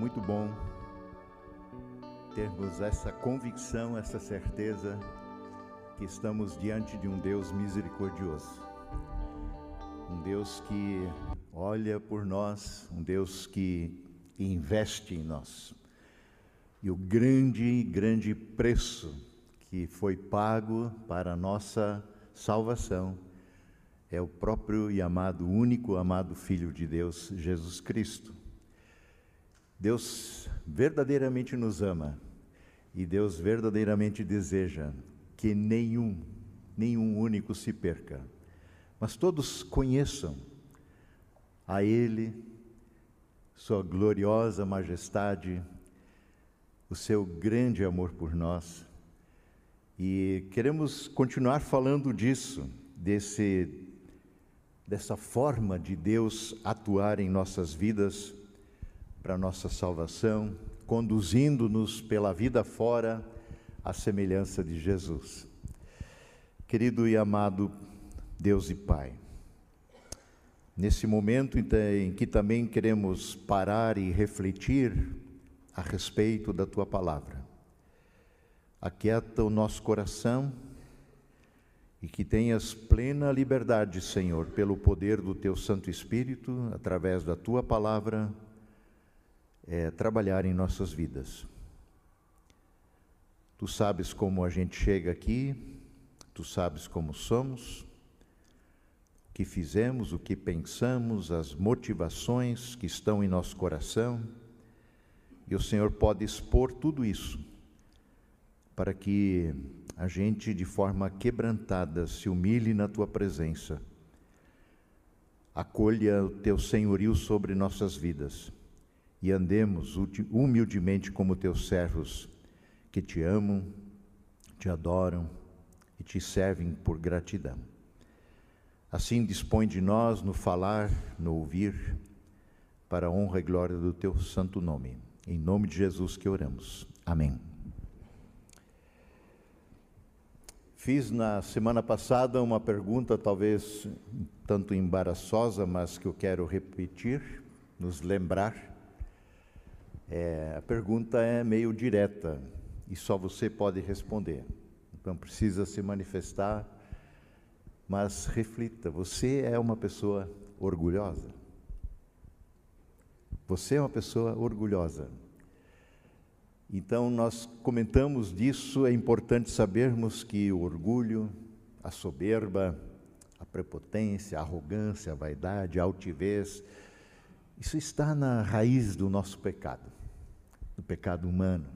muito bom termos essa convicção, essa certeza que estamos diante de um Deus misericordioso. Um Deus que olha por nós, um Deus que investe em nós. E o grande, grande preço que foi pago para a nossa salvação é o próprio e amado, único amado Filho de Deus, Jesus Cristo. Deus verdadeiramente nos ama e Deus verdadeiramente deseja que nenhum, nenhum único se perca, mas todos conheçam a Ele, Sua gloriosa majestade, o seu grande amor por nós. E queremos continuar falando disso, desse dessa forma de Deus atuar em nossas vidas para nossa salvação, conduzindo-nos pela vida fora à semelhança de Jesus. Querido e amado Deus e Pai, nesse momento em que também queremos parar e refletir a respeito da tua palavra, aquieta o nosso coração e que tenhas plena liberdade, Senhor, pelo poder do teu Santo Espírito, através da tua palavra, é, trabalhar em nossas vidas. Tu sabes como a gente chega aqui, tu sabes como somos, o que fizemos, o que pensamos, as motivações que estão em nosso coração, e o Senhor pode expor tudo isso para que a gente, de forma quebrantada, se humilhe na tua presença, acolha o teu senhorio sobre nossas vidas e andemos humildemente como teus servos que te amam, te adoram e te servem por gratidão. Assim dispõe de nós no falar, no ouvir, para a honra e glória do teu santo nome. Em nome de Jesus que oramos. Amém. Fiz na semana passada uma pergunta, talvez um tanto embaraçosa, mas que eu quero repetir, nos lembrar. É, a pergunta é meio direta e só você pode responder. Então precisa se manifestar, mas reflita: você é uma pessoa orgulhosa? Você é uma pessoa orgulhosa? Então, nós comentamos disso, é importante sabermos que o orgulho, a soberba, a prepotência, a arrogância, a vaidade, a altivez, isso está na raiz do nosso pecado, do pecado humano.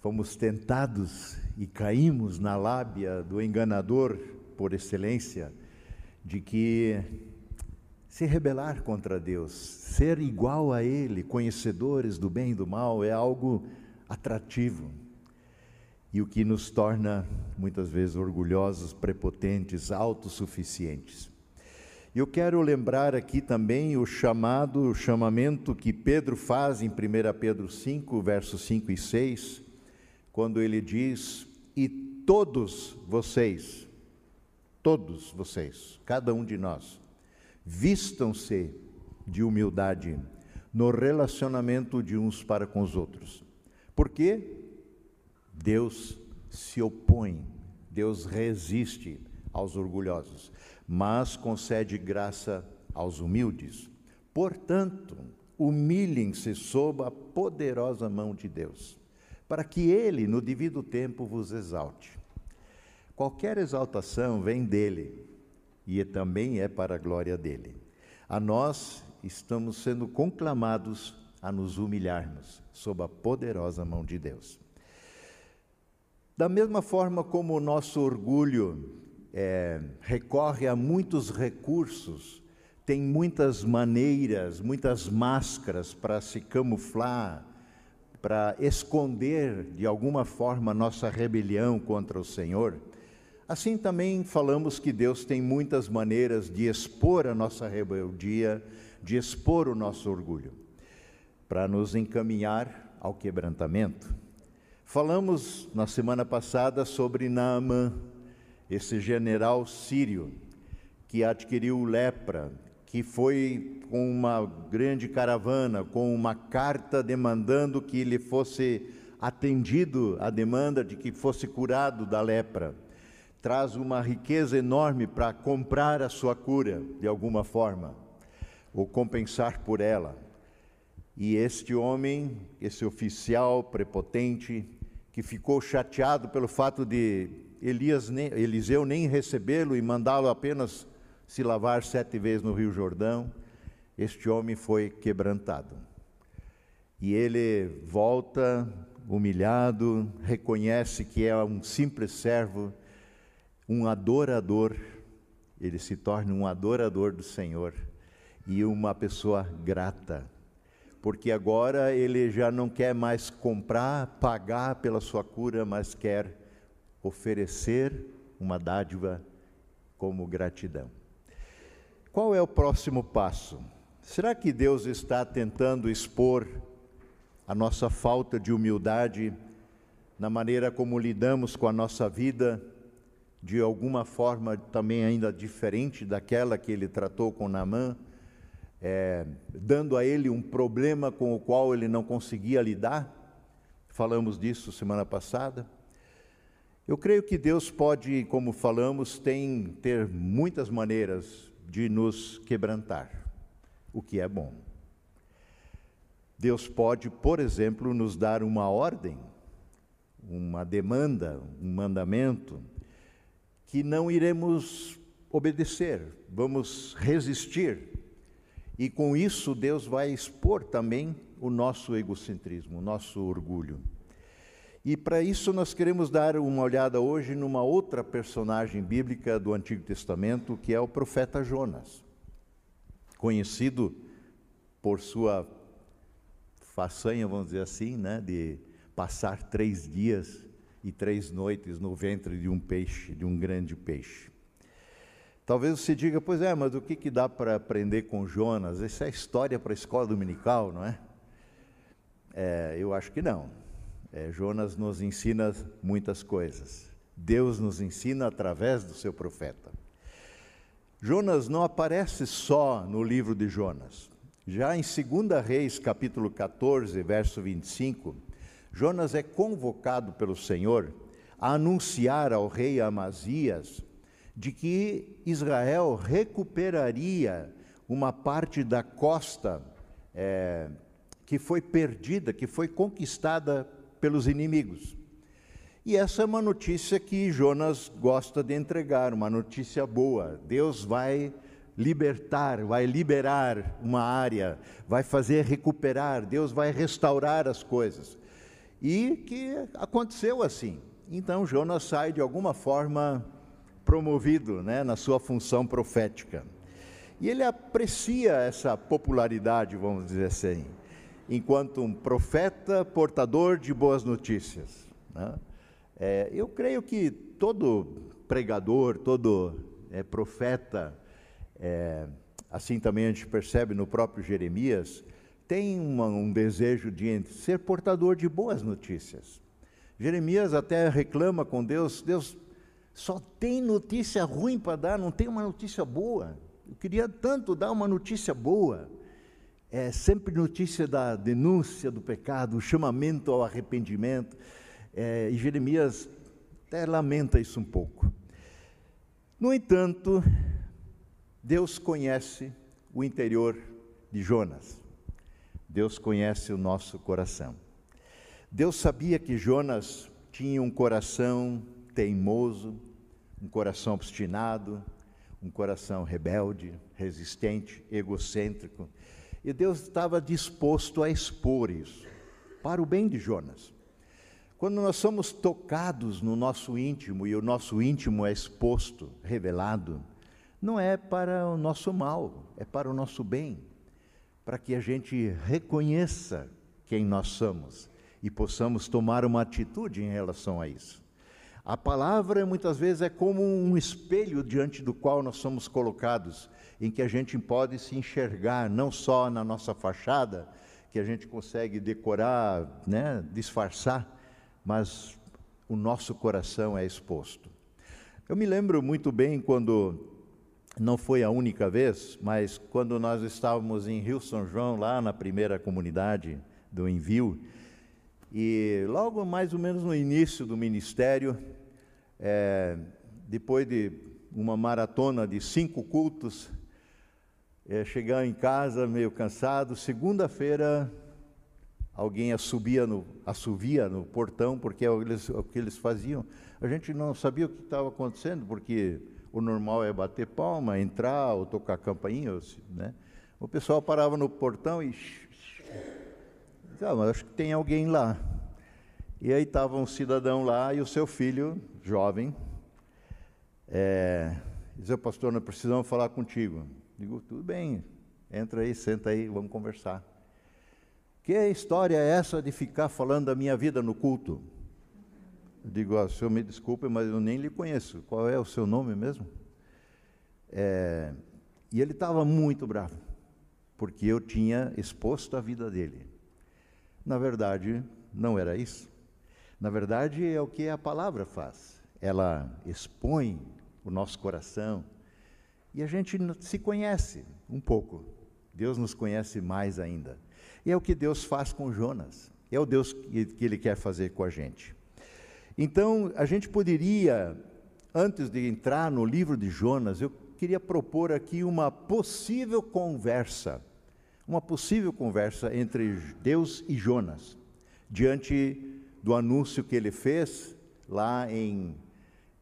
Fomos tentados e caímos na lábia do enganador por excelência, de que se rebelar contra Deus, ser igual a Ele, conhecedores do bem e do mal, é algo atrativo. E o que nos torna, muitas vezes, orgulhosos, prepotentes, autossuficientes. Eu quero lembrar aqui também o chamado, o chamamento que Pedro faz em 1 Pedro 5, versos 5 e 6, quando ele diz: E todos vocês, todos vocês, cada um de nós, vistam-se de humildade no relacionamento de uns para com os outros. Porque Deus se opõe, Deus resiste aos orgulhosos, mas concede graça aos humildes. Portanto, humilhem-se sob a poderosa mão de Deus, para que Ele, no devido tempo, vos exalte. Qualquer exaltação vem dele, e também é para a glória dele. A nós estamos sendo conclamados a nos humilharmos sob a poderosa mão de Deus. Da mesma forma como o nosso orgulho é, recorre a muitos recursos, tem muitas maneiras, muitas máscaras para se camuflar, para esconder de alguma forma nossa rebelião contra o Senhor. Assim também falamos que Deus tem muitas maneiras de expor a nossa rebeldia, de expor o nosso orgulho, para nos encaminhar ao quebrantamento. Falamos na semana passada sobre Naamã, esse general sírio que adquiriu lepra, que foi com uma grande caravana, com uma carta demandando que lhe fosse atendido a demanda de que fosse curado da lepra. Traz uma riqueza enorme para comprar a sua cura, de alguma forma, ou compensar por ela. E este homem, esse oficial prepotente, que ficou chateado pelo fato de Elias, Eliseu nem recebê-lo e mandá-lo apenas se lavar sete vezes no Rio Jordão, este homem foi quebrantado. E ele volta humilhado, reconhece que é um simples servo, um adorador, ele se torna um adorador do Senhor e uma pessoa grata, porque agora ele já não quer mais comprar, pagar pela sua cura, mas quer oferecer uma dádiva como gratidão. Qual é o próximo passo? Será que Deus está tentando expor a nossa falta de humildade na maneira como lidamos com a nossa vida, de alguma forma também ainda diferente daquela que ele tratou com Naamã, é, dando a ele um problema com o qual ele não conseguia lidar? Falamos disso semana passada. Eu creio que Deus pode, como falamos, tem ter muitas maneiras de nos quebrantar, o que é bom. Deus pode, por exemplo, nos dar uma ordem, uma demanda, um mandamento, que não iremos obedecer, vamos resistir. E com isso, Deus vai expor também o nosso egocentrismo, o nosso orgulho. E para isso nós queremos dar uma olhada hoje numa outra personagem bíblica do Antigo Testamento, que é o profeta Jonas, conhecido por sua façanha, vamos dizer assim, né, de passar três dias e três noites no ventre de um peixe, de um grande peixe. Talvez você diga, pois é, mas o que, que dá para aprender com Jonas? Essa é história para a escola dominical, não é? é? Eu acho que não. É, Jonas nos ensina muitas coisas. Deus nos ensina através do seu profeta. Jonas não aparece só no livro de Jonas. Já em 2 Reis, capítulo 14, verso 25, Jonas é convocado pelo Senhor a anunciar ao rei Amazias de que Israel recuperaria uma parte da costa é, que foi perdida, que foi conquistada pelos inimigos. E essa é uma notícia que Jonas gosta de entregar, uma notícia boa. Deus vai libertar, vai liberar uma área, vai fazer recuperar, Deus vai restaurar as coisas. E que aconteceu assim. Então Jonas sai de alguma forma promovido né, na sua função profética. E ele aprecia essa popularidade, vamos dizer assim enquanto um profeta portador de boas notícias. Né? É, eu creio que todo pregador, todo é, profeta, é, assim também a gente percebe no próprio Jeremias, tem uma, um desejo de ser portador de boas notícias. Jeremias até reclama com Deus: Deus, só tem notícia ruim para dar, não tem uma notícia boa. Eu queria tanto dar uma notícia boa é sempre notícia da denúncia do pecado, o chamamento ao arrependimento. É, e Jeremias até lamenta isso um pouco. No entanto, Deus conhece o interior de Jonas. Deus conhece o nosso coração. Deus sabia que Jonas tinha um coração teimoso, um coração obstinado, um coração rebelde, resistente, egocêntrico e Deus estava disposto a expor isso, para o bem de Jonas. Quando nós somos tocados no nosso íntimo e o nosso íntimo é exposto, revelado, não é para o nosso mal, é para o nosso bem, para que a gente reconheça quem nós somos e possamos tomar uma atitude em relação a isso. A palavra muitas vezes é como um espelho diante do qual nós somos colocados em que a gente pode se enxergar, não só na nossa fachada, que a gente consegue decorar, né, disfarçar, mas o nosso coração é exposto. Eu me lembro muito bem quando não foi a única vez, mas quando nós estávamos em Rio São João, lá na primeira comunidade do envio, e logo mais ou menos no início do ministério, é, depois de uma maratona de cinco cultos, é, chegar em casa meio cansado, segunda-feira alguém assovia no, assovia no portão, porque é o, eles, o que eles faziam. A gente não sabia o que estava acontecendo, porque o normal é bater palma, entrar ou tocar campainha, né? O pessoal parava no portão e ah, mas acho que tem alguém lá. E aí estava um cidadão lá e o seu filho, jovem, é, dizia, pastor, nós precisamos falar contigo. Digo, tudo bem, entra aí, senta aí, vamos conversar. Que história é essa de ficar falando da minha vida no culto? Eu digo, oh, senhor me desculpe, mas eu nem lhe conheço. Qual é o seu nome mesmo? É, e ele estava muito bravo, porque eu tinha exposto a vida dele. Na verdade, não era isso. Na verdade, é o que a palavra faz. Ela expõe o nosso coração e a gente se conhece um pouco. Deus nos conhece mais ainda. E é o que Deus faz com Jonas. É o Deus que, Ele quer fazer com a gente. Então, a gente poderia, antes de entrar no livro de Jonas, eu queria propor aqui uma possível conversa, uma possível conversa entre Deus e Jonas, diante do anúncio que ele fez lá em,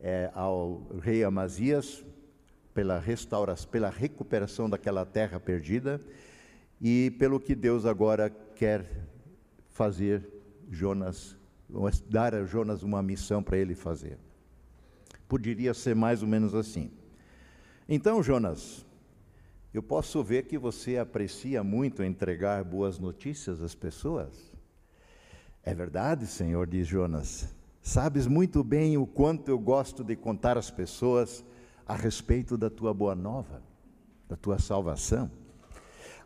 é, ao rei Amazias, pela restauração, pela recuperação daquela terra perdida e pelo que Deus agora quer fazer Jonas dar a Jonas uma missão para ele fazer. Poderia ser mais ou menos assim. Então, Jonas, eu posso ver que você aprecia muito entregar boas notícias às pessoas. É verdade, Senhor, diz Jonas. Sabes muito bem o quanto eu gosto de contar às pessoas a respeito da tua boa nova, da tua salvação.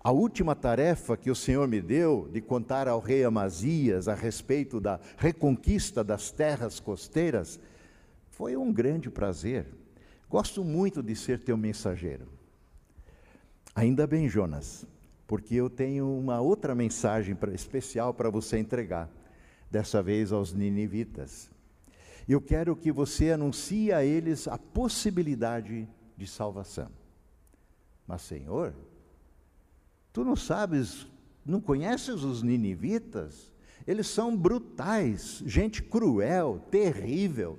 A última tarefa que o Senhor me deu de contar ao rei Amazias a respeito da reconquista das terras costeiras foi um grande prazer. Gosto muito de ser teu mensageiro. Ainda bem, Jonas, porque eu tenho uma outra mensagem especial para você entregar, dessa vez aos ninivitas. Eu quero que você anuncie a eles a possibilidade de salvação. Mas, Senhor, Tu não sabes, não conheces os ninivitas? Eles são brutais, gente cruel, terrível.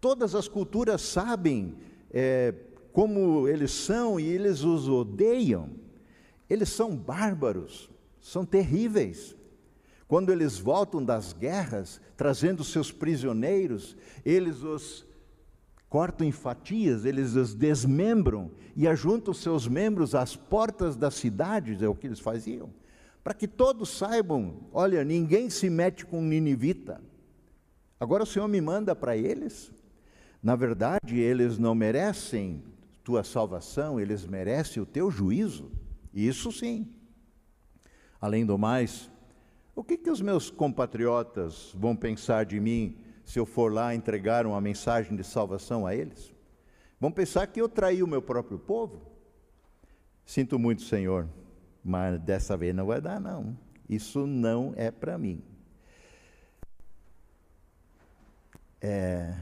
Todas as culturas sabem é, como eles são e eles os odeiam. Eles são bárbaros, são terríveis. Quando eles voltam das guerras, trazendo seus prisioneiros, eles os cortam em fatias, eles os desmembram e ajuntam seus membros às portas das cidades, é o que eles faziam, para que todos saibam: olha, ninguém se mete com ninivita. Agora o Senhor me manda para eles. Na verdade, eles não merecem tua salvação, eles merecem o teu juízo. Isso sim. Além do mais, o que, que os meus compatriotas vão pensar de mim se eu for lá entregar uma mensagem de salvação a eles? Vão pensar que eu traí o meu próprio povo? Sinto muito, Senhor, mas dessa vez não vai dar, não. Isso não é para mim. É,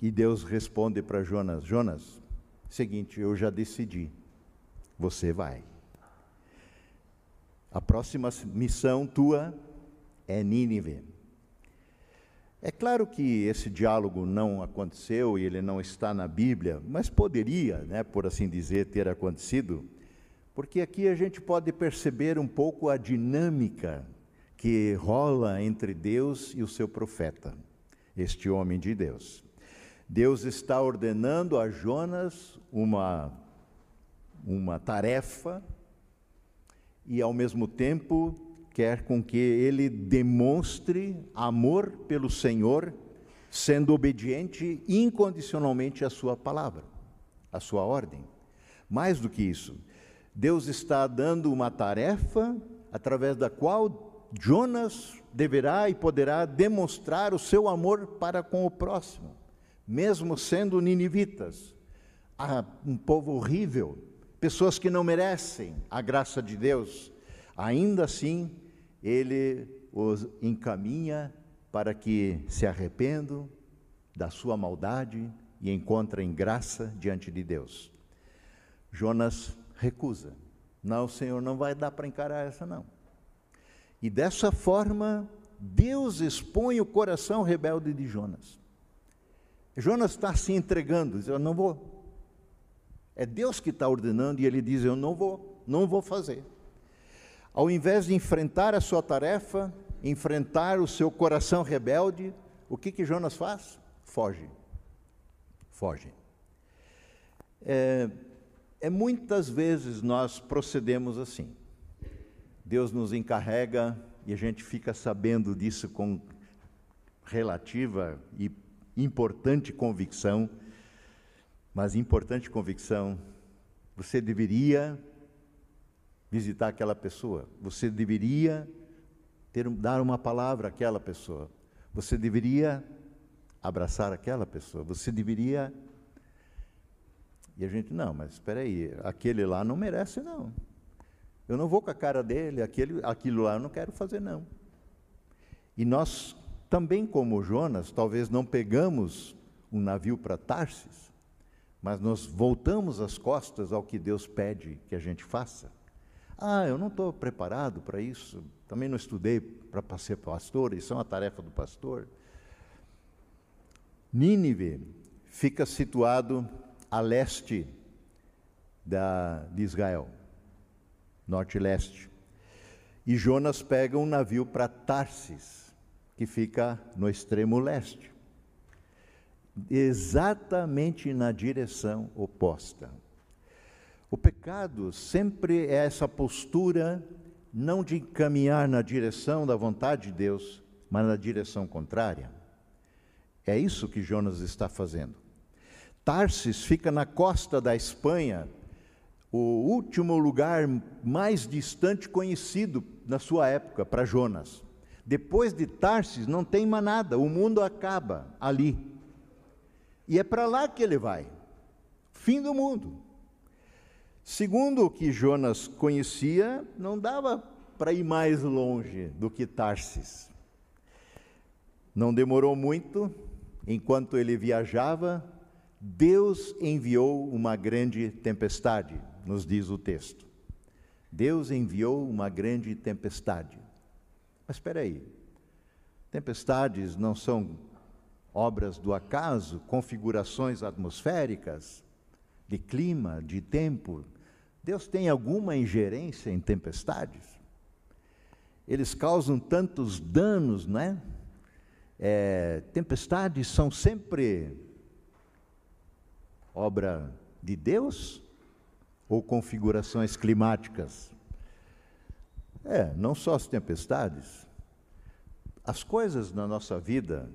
e Deus responde para Jonas: Jonas, seguinte, eu já decidi, você vai. A próxima missão tua é Nínive. É claro que esse diálogo não aconteceu e ele não está na Bíblia, mas poderia, né, por assim dizer, ter acontecido, porque aqui a gente pode perceber um pouco a dinâmica que rola entre Deus e o seu profeta, este homem de Deus. Deus está ordenando a Jonas uma, uma tarefa e, ao mesmo tempo, quer com que ele demonstre amor pelo Senhor, sendo obediente incondicionalmente à sua palavra, à sua ordem. Mais do que isso, Deus está dando uma tarefa através da qual Jonas deverá e poderá demonstrar o seu amor para com o próximo, mesmo sendo ninivitas. um povo horrível, pessoas que não merecem a graça de Deus, ainda assim ele os encaminha para que se arrependam da sua maldade e encontrem graça diante de Deus. Jonas recusa. Não, Senhor, não vai dar para encarar essa não. E dessa forma, Deus expõe o coração rebelde de Jonas. Jonas está se entregando, diz: Eu não vou. É Deus que está ordenando e ele diz: Eu não vou, não vou fazer. Ao invés de enfrentar a sua tarefa, enfrentar o seu coração rebelde, o que, que Jonas faz? Foge. Foge. É, é muitas vezes nós procedemos assim. Deus nos encarrega e a gente fica sabendo disso com relativa e importante convicção, mas importante convicção, você deveria visitar aquela pessoa, você deveria ter, dar uma palavra àquela pessoa, você deveria abraçar aquela pessoa, você deveria. E a gente, não, mas espera aí, aquele lá não merece, não. Eu não vou com a cara dele, aquele, aquilo lá eu não quero fazer, não. E nós também, como Jonas, talvez não pegamos um navio para Tarsis, mas nós voltamos as costas ao que Deus pede que a gente faça. Ah, eu não estou preparado para isso, também não estudei para ser pastor, isso é uma tarefa do pastor. Nínive fica situado a leste da, de Israel norte e leste. E Jonas pega um navio para Tarsis, que fica no extremo leste, exatamente na direção oposta. O pecado sempre é essa postura não de caminhar na direção da vontade de Deus, mas na direção contrária. É isso que Jonas está fazendo. Tarsis fica na costa da Espanha, o último lugar mais distante conhecido na sua época para Jonas. Depois de Tarsis não tem mais nada, o mundo acaba ali. E é para lá que ele vai. Fim do mundo. Segundo o que Jonas conhecia, não dava para ir mais longe do que Tarsis. Não demorou muito, enquanto ele viajava, Deus enviou uma grande tempestade nos diz o texto. Deus enviou uma grande tempestade. Mas espera aí, tempestades não são obras do acaso, configurações atmosféricas, de clima, de tempo. Deus tem alguma ingerência em tempestades? Eles causam tantos danos, né? É, tempestades são sempre obra de Deus ou configurações climáticas. É, não só as tempestades. As coisas na nossa vida,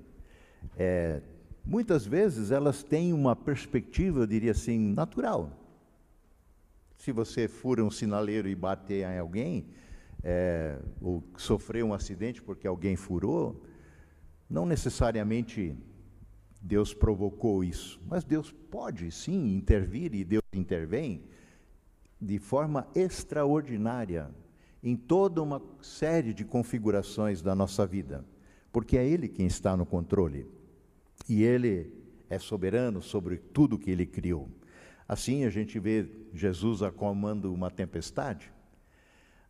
é, muitas vezes elas têm uma perspectiva, eu diria assim, natural. Se você fura um sinaleiro e bater em alguém, é, ou sofrer um acidente porque alguém furou, não necessariamente Deus provocou isso, mas Deus pode sim intervir e Deus intervém de forma extraordinária em toda uma série de configurações da nossa vida, porque é Ele quem está no controle e Ele é soberano sobre tudo que Ele criou. Assim a gente vê Jesus acalmando uma tempestade,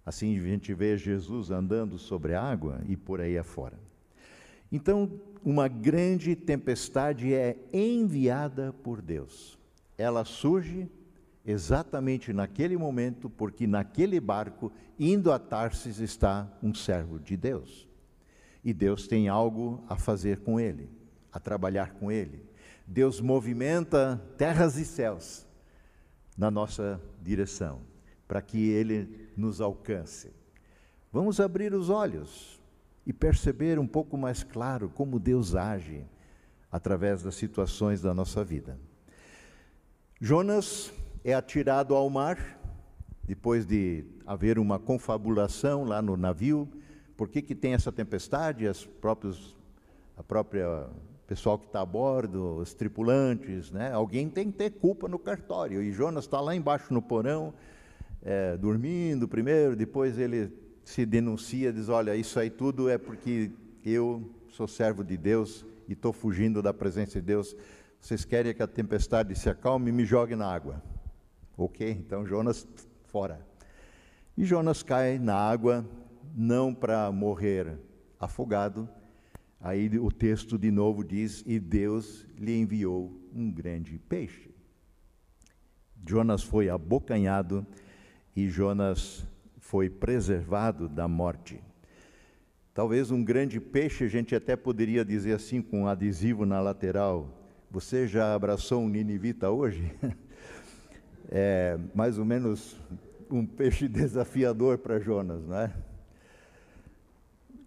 assim a gente vê Jesus andando sobre a água e por aí afora. Então, uma grande tempestade é enviada por Deus. Ela surge exatamente naquele momento, porque naquele barco, indo a Tarsis, está um servo de Deus. E Deus tem algo a fazer com ele, a trabalhar com ele. Deus movimenta terras e céus na nossa direção, para que ele nos alcance. Vamos abrir os olhos e perceber um pouco mais claro como Deus age através das situações da nossa vida. Jonas é atirado ao mar, depois de haver uma confabulação lá no navio. Por que, que tem essa tempestade? As próprios, a própria pessoal que está a bordo, os tripulantes, né? Alguém tem que ter culpa no cartório. E Jonas está lá embaixo no porão, é, dormindo primeiro, depois ele se denuncia, diz: Olha, isso aí tudo é porque eu sou servo de Deus e estou fugindo da presença de Deus. Vocês querem que a tempestade se acalme e me jogue na água. Ok? Então Jonas fora. E Jonas cai na água, não para morrer afogado, Aí o texto de novo diz: E Deus lhe enviou um grande peixe. Jonas foi abocanhado e Jonas foi preservado da morte. Talvez um grande peixe, a gente até poderia dizer assim, com um adesivo na lateral: Você já abraçou um ninivita hoje? é mais ou menos um peixe desafiador para Jonas, não é?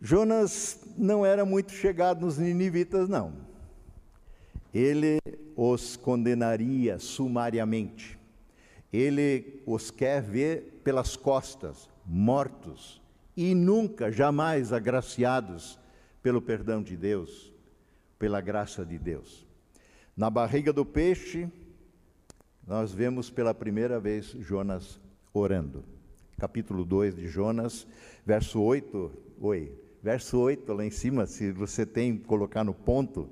Jonas não era muito chegado nos ninivitas, não. Ele os condenaria sumariamente. Ele os quer ver pelas costas, mortos, e nunca, jamais agraciados pelo perdão de Deus, pela graça de Deus. Na barriga do peixe, nós vemos pela primeira vez Jonas orando. Capítulo 2 de Jonas, verso 8. Oi, verso 8 lá em cima, se você tem colocar no ponto,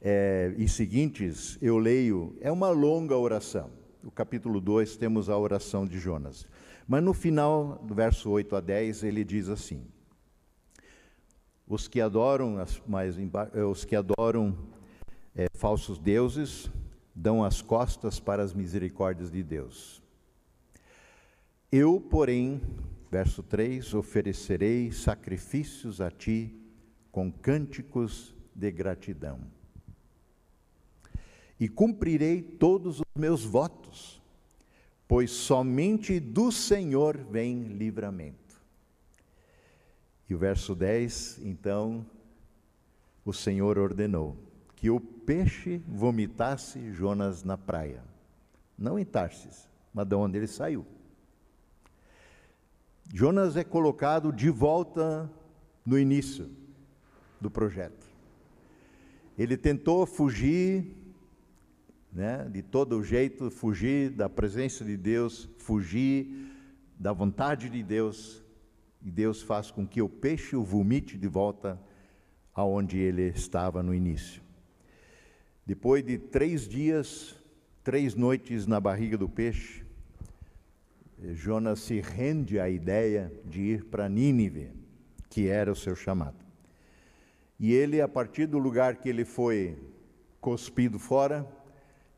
é, e seguintes, eu leio, é uma longa oração. O capítulo 2 temos a oração de Jonas. Mas no final, do verso 8 a 10, ele diz assim: Os que adoram, mais eh, os que adoram é, falsos deuses dão as costas para as misericórdias de Deus. Eu, porém, Verso 3: Oferecerei sacrifícios a ti com cânticos de gratidão. E cumprirei todos os meus votos, pois somente do Senhor vem livramento. E o verso 10, então, o Senhor ordenou que o peixe vomitasse Jonas na praia, não em Tarsis, mas de onde ele saiu. Jonas é colocado de volta no início do projeto. Ele tentou fugir, né, de todo jeito, fugir da presença de Deus, fugir da vontade de Deus, e Deus faz com que o peixe o vomite de volta aonde ele estava no início. Depois de três dias, três noites na barriga do peixe, Jonas se rende à ideia de ir para Nínive, que era o seu chamado. E ele, a partir do lugar que ele foi cuspido fora,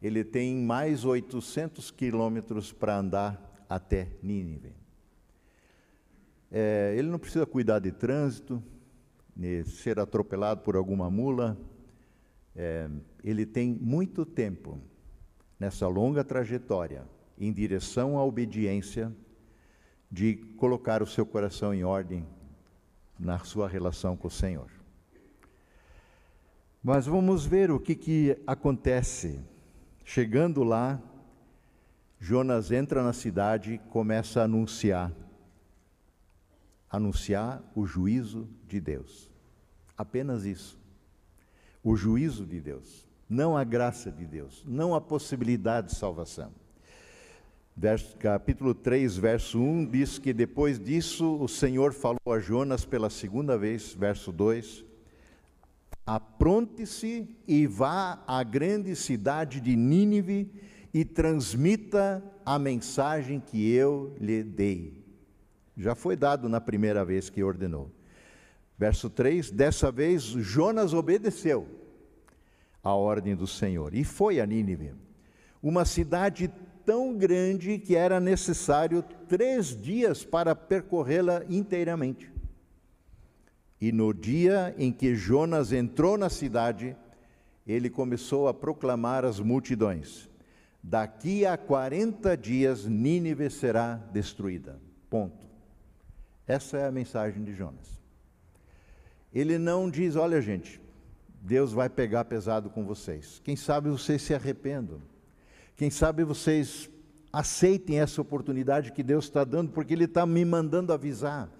ele tem mais 800 quilômetros para andar até Nínive. É, ele não precisa cuidar de trânsito, de ser atropelado por alguma mula. É, ele tem muito tempo nessa longa trajetória em direção à obediência, de colocar o seu coração em ordem na sua relação com o Senhor. Mas vamos ver o que, que acontece. Chegando lá, Jonas entra na cidade e começa a anunciar anunciar o juízo de Deus. Apenas isso. O juízo de Deus, não a graça de Deus, não a possibilidade de salvação. Verso, capítulo 3, verso 1 diz que depois disso o Senhor falou a Jonas pela segunda vez, verso 2: Apronte-se e vá à grande cidade de Nínive e transmita a mensagem que eu lhe dei. Já foi dado na primeira vez que ordenou. Verso 3: Dessa vez Jonas obedeceu à ordem do Senhor e foi a Nínive, uma cidade tão grande que era necessário três dias para percorrê-la inteiramente. E no dia em que Jonas entrou na cidade, ele começou a proclamar às multidões: Daqui a 40 dias Nínive será destruída. Ponto. Essa é a mensagem de Jonas. Ele não diz: Olha, gente, Deus vai pegar pesado com vocês. Quem sabe vocês se arrependam. Quem sabe vocês aceitem essa oportunidade que Deus está dando, porque Ele está me mandando avisar.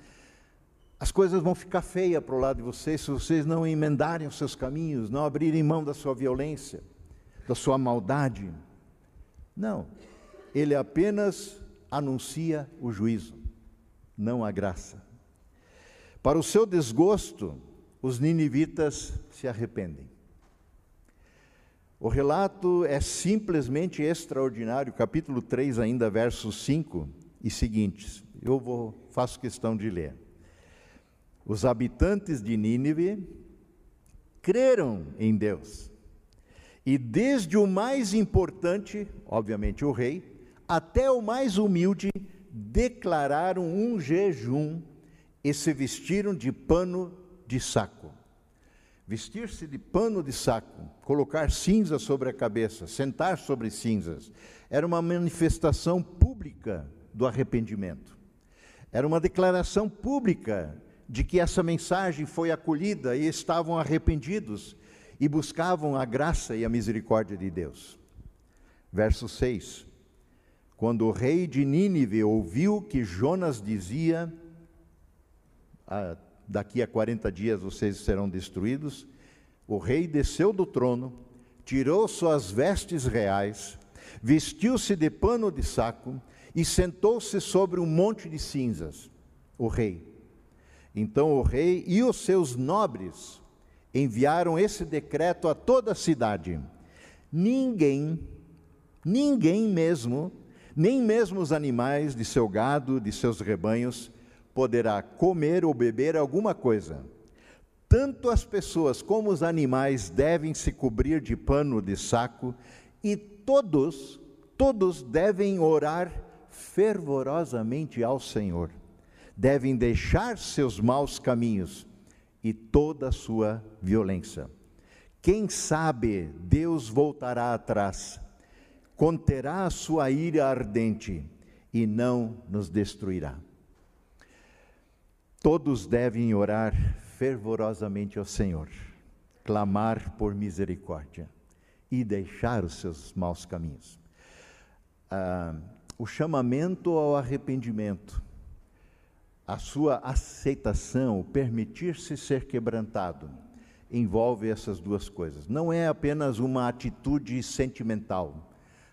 As coisas vão ficar feias para o lado de vocês se vocês não emendarem os seus caminhos, não abrirem mão da sua violência, da sua maldade. Não, ele apenas anuncia o juízo, não a graça. Para o seu desgosto, os ninivitas se arrependem. O relato é simplesmente extraordinário, capítulo 3, ainda versos 5 e seguintes. Eu vou, faço questão de ler. Os habitantes de Nínive creram em Deus. E desde o mais importante, obviamente o rei, até o mais humilde, declararam um jejum e se vestiram de pano de saco. Vestir-se de pano de saco, colocar cinza sobre a cabeça, sentar sobre cinzas, era uma manifestação pública do arrependimento. Era uma declaração pública de que essa mensagem foi acolhida e estavam arrependidos e buscavam a graça e a misericórdia de Deus. Verso 6: Quando o rei de Nínive ouviu que Jonas dizia, ah, daqui a 40 dias vocês serão destruídos. O rei desceu do trono, tirou suas vestes reais, vestiu-se de pano de saco e sentou-se sobre um monte de cinzas. O rei. Então o rei e os seus nobres enviaram esse decreto a toda a cidade. Ninguém, ninguém mesmo, nem mesmo os animais de seu gado, de seus rebanhos, poderá comer ou beber alguma coisa. Tanto as pessoas como os animais devem se cobrir de pano de saco, e todos, todos devem orar fervorosamente ao Senhor. Devem deixar seus maus caminhos e toda a sua violência. Quem sabe Deus voltará atrás, conterá a sua ira ardente e não nos destruirá. Todos devem orar fervorosamente ao Senhor, clamar por misericórdia e deixar os seus maus caminhos. Ah, o chamamento ao arrependimento, a sua aceitação, o permitir-se ser quebrantado, envolve essas duas coisas. Não é apenas uma atitude sentimental.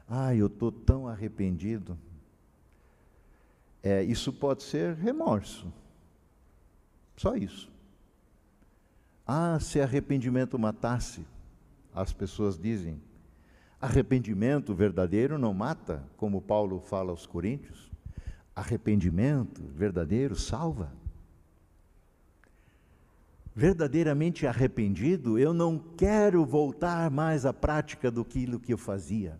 Ah, eu estou tão arrependido. É, isso pode ser remorso só isso. Ah, se arrependimento matasse, as pessoas dizem. Arrependimento verdadeiro não mata, como Paulo fala aos Coríntios. Arrependimento verdadeiro salva. Verdadeiramente arrependido, eu não quero voltar mais à prática do que eu fazia.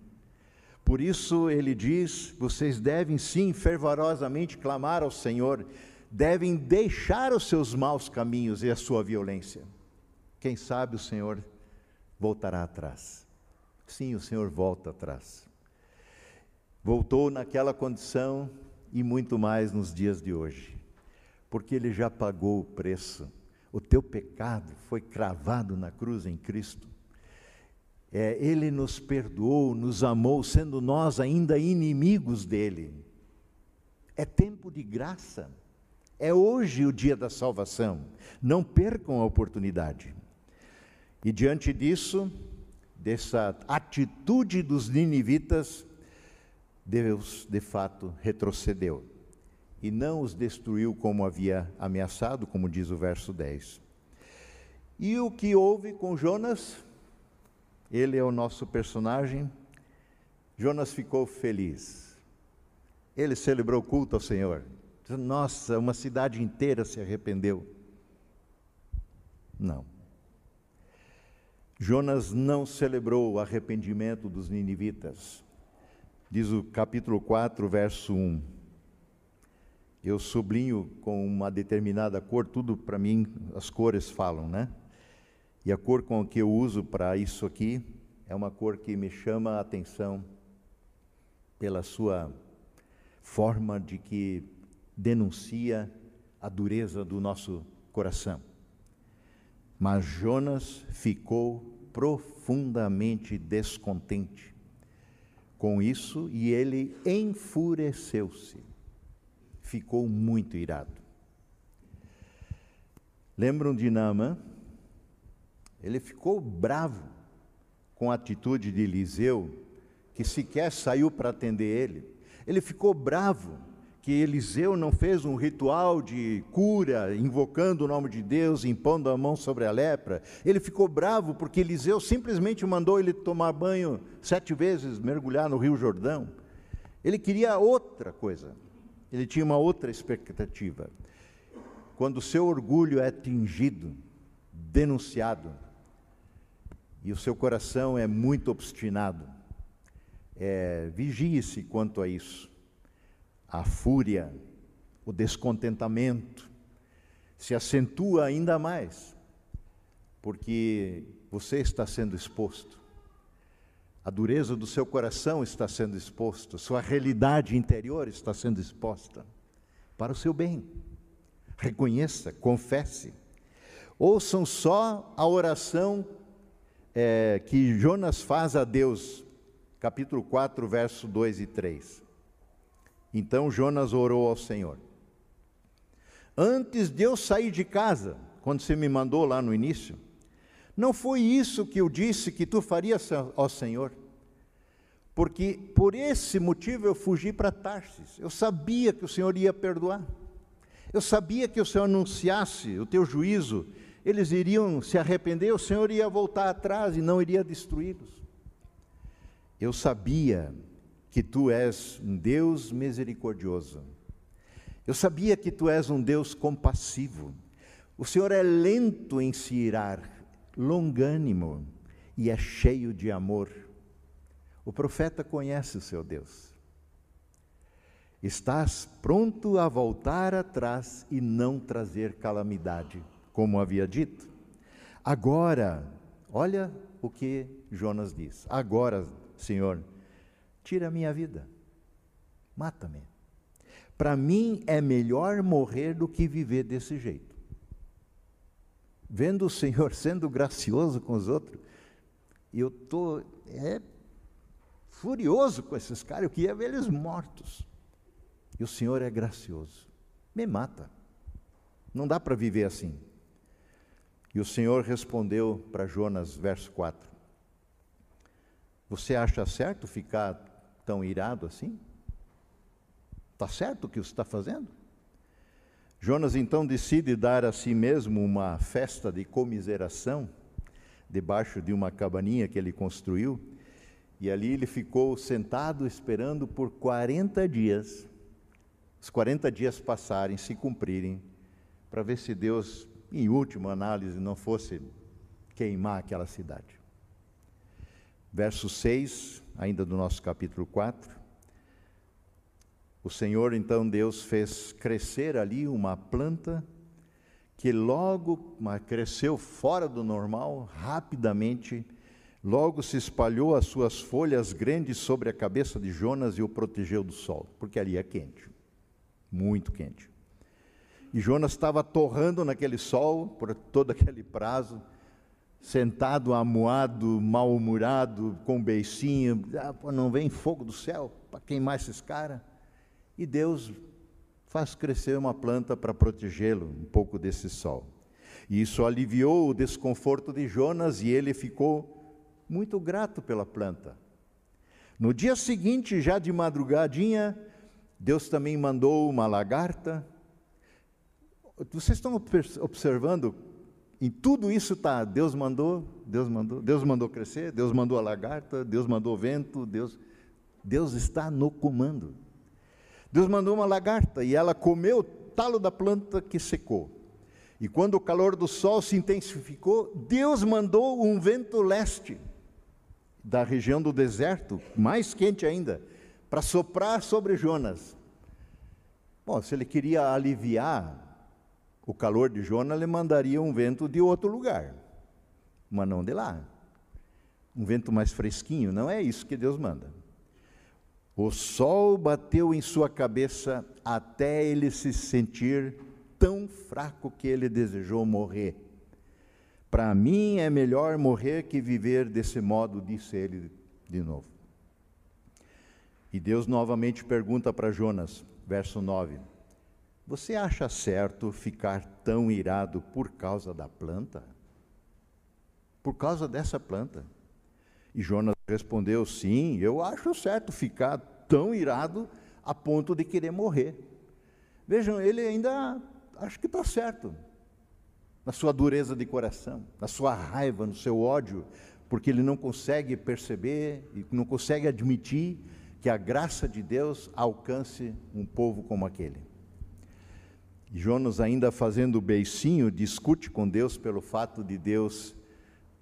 Por isso ele diz: vocês devem sim fervorosamente clamar ao Senhor devem deixar os seus maus caminhos e a sua violência. Quem sabe o Senhor voltará atrás. Sim, o Senhor volta atrás. Voltou naquela condição e muito mais nos dias de hoje, porque Ele já pagou o preço. O teu pecado foi cravado na cruz em Cristo. É, ele nos perdoou, nos amou, sendo nós ainda inimigos dele. É tempo de graça. É hoje o dia da salvação. Não percam a oportunidade. E diante disso, dessa atitude dos ninivitas, Deus de fato retrocedeu e não os destruiu como havia ameaçado, como diz o verso 10. E o que houve com Jonas? Ele é o nosso personagem. Jonas ficou feliz. Ele celebrou culto ao Senhor. Nossa, uma cidade inteira se arrependeu. Não. Jonas não celebrou o arrependimento dos ninivitas. Diz o capítulo 4, verso 1. Eu sublinho com uma determinada cor, tudo para mim as cores falam, né? E a cor com que eu uso para isso aqui é uma cor que me chama a atenção pela sua forma de que denuncia a dureza do nosso coração. Mas Jonas ficou profundamente descontente com isso e ele enfureceu-se. Ficou muito irado. Lembram de Naamã? Ele ficou bravo com a atitude de Eliseu, que sequer saiu para atender ele. Ele ficou bravo que Eliseu não fez um ritual de cura, invocando o nome de Deus, impondo a mão sobre a lepra. Ele ficou bravo porque Eliseu simplesmente mandou ele tomar banho sete vezes, mergulhar no Rio Jordão. Ele queria outra coisa, ele tinha uma outra expectativa. Quando o seu orgulho é atingido, denunciado, e o seu coração é muito obstinado, é, vigie-se quanto a isso. A fúria, o descontentamento se acentua ainda mais, porque você está sendo exposto. A dureza do seu coração está sendo exposta, sua realidade interior está sendo exposta para o seu bem. Reconheça, confesse. Ouçam só a oração é, que Jonas faz a Deus, capítulo 4, verso 2 e 3. Então Jonas orou ao Senhor. Antes de eu sair de casa, quando você me mandou lá no início, não foi isso que eu disse que tu farias ao Senhor? Porque por esse motivo eu fugi para Tarsis. Eu sabia que o Senhor ia perdoar. Eu sabia que o Senhor anunciasse o teu juízo, eles iriam se arrepender, o Senhor ia voltar atrás e não iria destruí-los. Eu sabia que tu és um Deus misericordioso. Eu sabia que tu és um Deus compassivo. O Senhor é lento em se irar, longânimo e é cheio de amor. O profeta conhece o seu Deus. Estás pronto a voltar atrás e não trazer calamidade, como havia dito. Agora, olha o que Jonas diz. Agora, Senhor, tira a minha vida, mata-me. Para mim é melhor morrer do que viver desse jeito vendo o Senhor sendo gracioso com os outros, eu estou é, furioso com esses caras, eu queria ver eles mortos. E o Senhor é gracioso, me mata. Não dá para viver assim. E o Senhor respondeu para Jonas, verso 4: Você acha certo ficar tão irado assim? Está certo o que está fazendo? Jonas então decide dar a si mesmo uma festa de comiseração, debaixo de uma cabaninha que ele construiu, e ali ele ficou sentado esperando por 40 dias, os 40 dias passarem, se cumprirem, para ver se Deus, em última análise, não fosse queimar aquela cidade. Verso 6, ainda do nosso capítulo 4. O Senhor, então, Deus fez crescer ali uma planta que logo cresceu fora do normal, rapidamente, logo se espalhou as suas folhas grandes sobre a cabeça de Jonas e o protegeu do sol, porque ali é quente, muito quente. E Jonas estava torrando naquele sol por todo aquele prazo, sentado, amuado, mal-humorado, com beicinho, ah, não vem fogo do céu para queimar esses caras. E Deus faz crescer uma planta para protegê-lo um pouco desse sol. E isso aliviou o desconforto de Jonas e ele ficou muito grato pela planta. No dia seguinte, já de madrugadinha, Deus também mandou uma lagarta. Vocês estão observando? Em tudo isso está, Deus mandou, Deus mandou, Deus mandou crescer, Deus mandou a lagarta, Deus mandou o vento, Deus, Deus está no comando. Deus mandou uma lagarta e ela comeu o talo da planta que secou. E quando o calor do sol se intensificou, Deus mandou um vento leste da região do deserto, mais quente ainda, para soprar sobre Jonas. Bom, se ele queria aliviar o calor de Jonas, ele mandaria um vento de outro lugar, mas não de lá. Um vento mais fresquinho, não é isso que Deus manda. O sol bateu em sua cabeça até ele se sentir tão fraco que ele desejou morrer. Para mim é melhor morrer que viver desse modo, disse ele de novo. E Deus novamente pergunta para Jonas, verso 9: Você acha certo ficar tão irado por causa da planta? Por causa dessa planta? E Jonas respondeu: Sim, eu acho certo ficar tão irado a ponto de querer morrer. Vejam, ele ainda acho que está certo na sua dureza de coração, na sua raiva, no seu ódio, porque ele não consegue perceber e não consegue admitir que a graça de Deus alcance um povo como aquele. Jonas, ainda fazendo o beicinho, discute com Deus pelo fato de Deus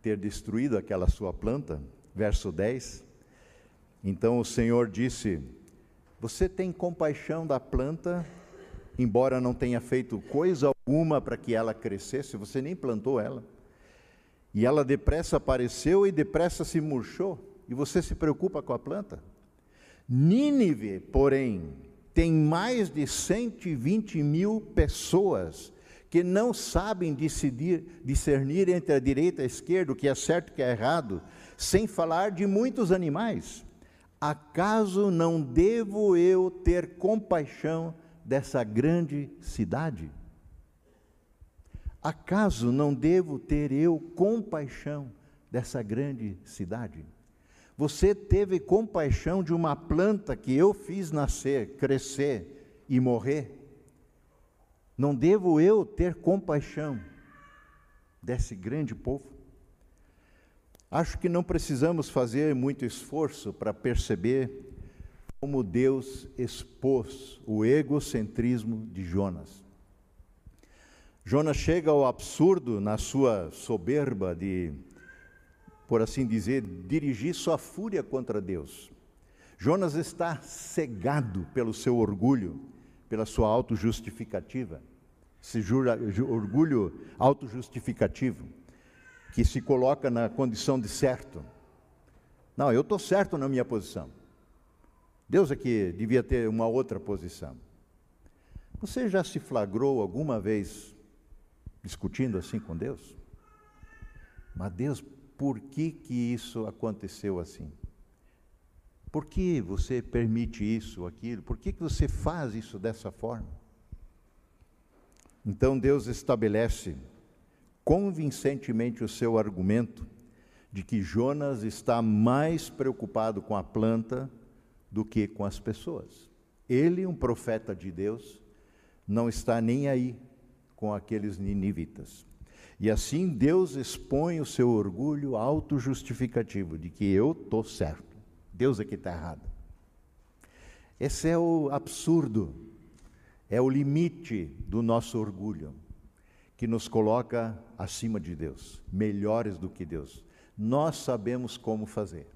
ter destruído aquela sua planta. Verso 10. Então o Senhor disse: Você tem compaixão da planta, embora não tenha feito coisa alguma para que ela crescesse, você nem plantou ela. E ela depressa apareceu e depressa se murchou, e você se preocupa com a planta. Nínive, porém, tem mais de 120 mil pessoas que não sabem decidir, discernir entre a direita e a esquerda, o que é certo e o que é errado, sem falar de muitos animais. Acaso não devo eu ter compaixão dessa grande cidade? Acaso não devo ter eu compaixão dessa grande cidade? Você teve compaixão de uma planta que eu fiz nascer, crescer e morrer? Não devo eu ter compaixão desse grande povo? Acho que não precisamos fazer muito esforço para perceber como Deus expôs o egocentrismo de Jonas. Jonas chega ao absurdo na sua soberba de por assim dizer, dirigir sua fúria contra Deus. Jonas está cegado pelo seu orgulho, pela sua autojustificativa, esse jura, orgulho autojustificativo, que se coloca na condição de certo. Não, eu estou certo na minha posição. Deus é que devia ter uma outra posição. Você já se flagrou alguma vez discutindo assim com Deus? Mas Deus por que, que isso aconteceu assim? Por que você permite isso, aquilo? Por que, que você faz isso dessa forma? Então Deus estabelece convincentemente o seu argumento de que Jonas está mais preocupado com a planta do que com as pessoas. Ele, um profeta de Deus, não está nem aí com aqueles ninivitas. E assim Deus expõe o seu orgulho autojustificativo de que eu estou certo, Deus é que está errado. Esse é o absurdo, é o limite do nosso orgulho, que nos coloca acima de Deus, melhores do que Deus. Nós sabemos como fazer.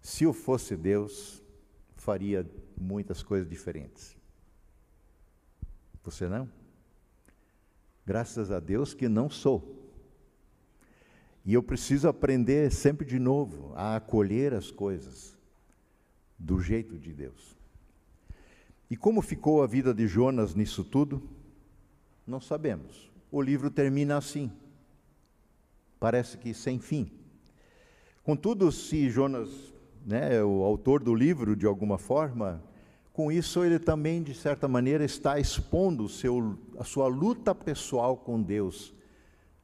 Se eu fosse Deus, faria muitas coisas diferentes. Você não? Graças a Deus que não sou. E eu preciso aprender sempre de novo a acolher as coisas do jeito de Deus. E como ficou a vida de Jonas nisso tudo? Não sabemos. O livro termina assim. Parece que sem fim. Contudo, se Jonas, né, o autor do livro, de alguma forma, com isso, ele também, de certa maneira, está expondo seu, a sua luta pessoal com Deus,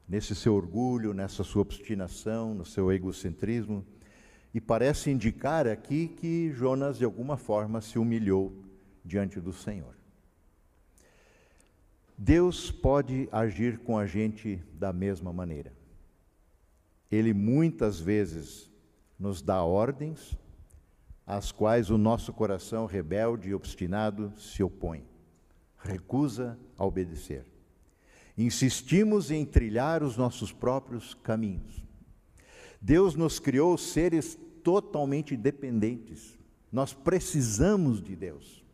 nesse seu orgulho, nessa sua obstinação, no seu egocentrismo. E parece indicar aqui que Jonas, de alguma forma, se humilhou diante do Senhor. Deus pode agir com a gente da mesma maneira. Ele muitas vezes nos dá ordens, às quais o nosso coração rebelde e obstinado se opõe, recusa a obedecer. Insistimos em trilhar os nossos próprios caminhos. Deus nos criou seres totalmente dependentes. Nós precisamos de Deus,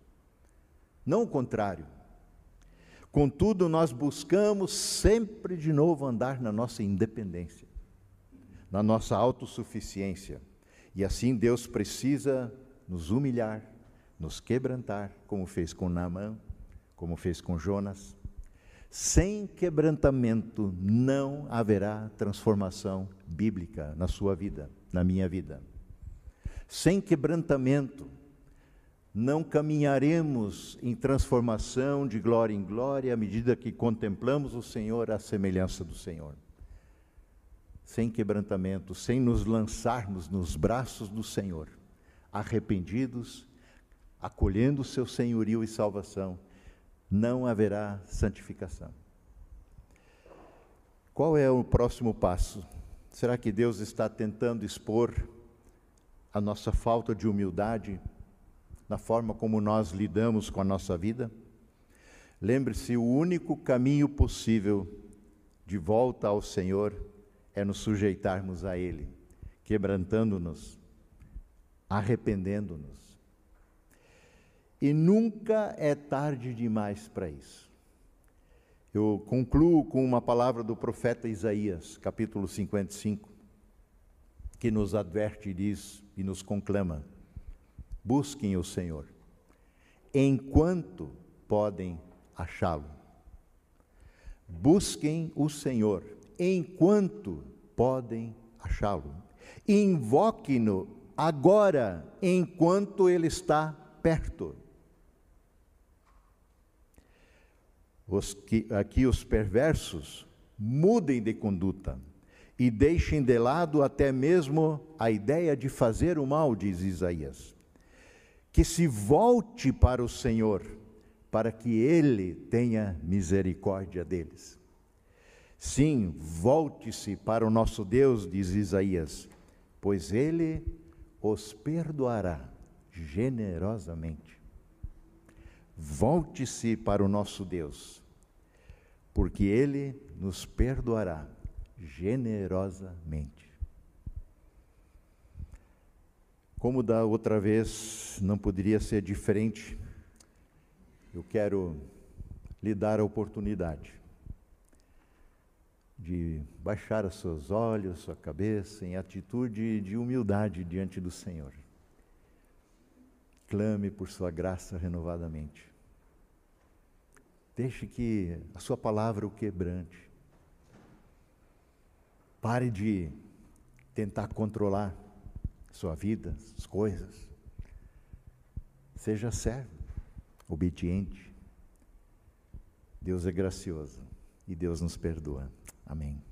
não o contrário. Contudo, nós buscamos sempre de novo andar na nossa independência, na nossa autossuficiência e assim Deus precisa nos humilhar, nos quebrantar, como fez com Naamã, como fez com Jonas. Sem quebrantamento não haverá transformação bíblica na sua vida, na minha vida. Sem quebrantamento não caminharemos em transformação de glória em glória à medida que contemplamos o Senhor à semelhança do Senhor. Sem quebrantamento, sem nos lançarmos nos braços do Senhor, arrependidos, acolhendo o seu senhorio e salvação, não haverá santificação. Qual é o próximo passo? Será que Deus está tentando expor a nossa falta de humildade? na forma como nós lidamos com a nossa vida? Lembre-se, o único caminho possível de volta ao Senhor é nos sujeitarmos a Ele, quebrantando-nos, arrependendo-nos. E nunca é tarde demais para isso. Eu concluo com uma palavra do profeta Isaías, capítulo 55, que nos adverte e diz e nos conclama: Busquem o Senhor, enquanto podem achá-lo. Busquem o Senhor, enquanto podem achá-lo. Invoquem-no agora, enquanto ele está perto. Os que, aqui os perversos mudem de conduta e deixem de lado até mesmo a ideia de fazer o mal, diz Isaías que se volte para o Senhor, para que Ele tenha misericórdia deles. Sim, volte-se para o nosso Deus, diz Isaías, pois Ele os perdoará generosamente. Volte-se para o nosso Deus, porque Ele nos perdoará generosamente. Como da outra vez não poderia ser diferente, eu quero lhe dar a oportunidade de baixar os seus olhos, sua cabeça, em atitude de humildade diante do Senhor. Clame por sua graça renovadamente. Deixe que a sua palavra o quebrante. Pare de tentar controlar sua vida, as coisas. Seja servo, obediente. Deus é gracioso e Deus nos perdoa. Amém.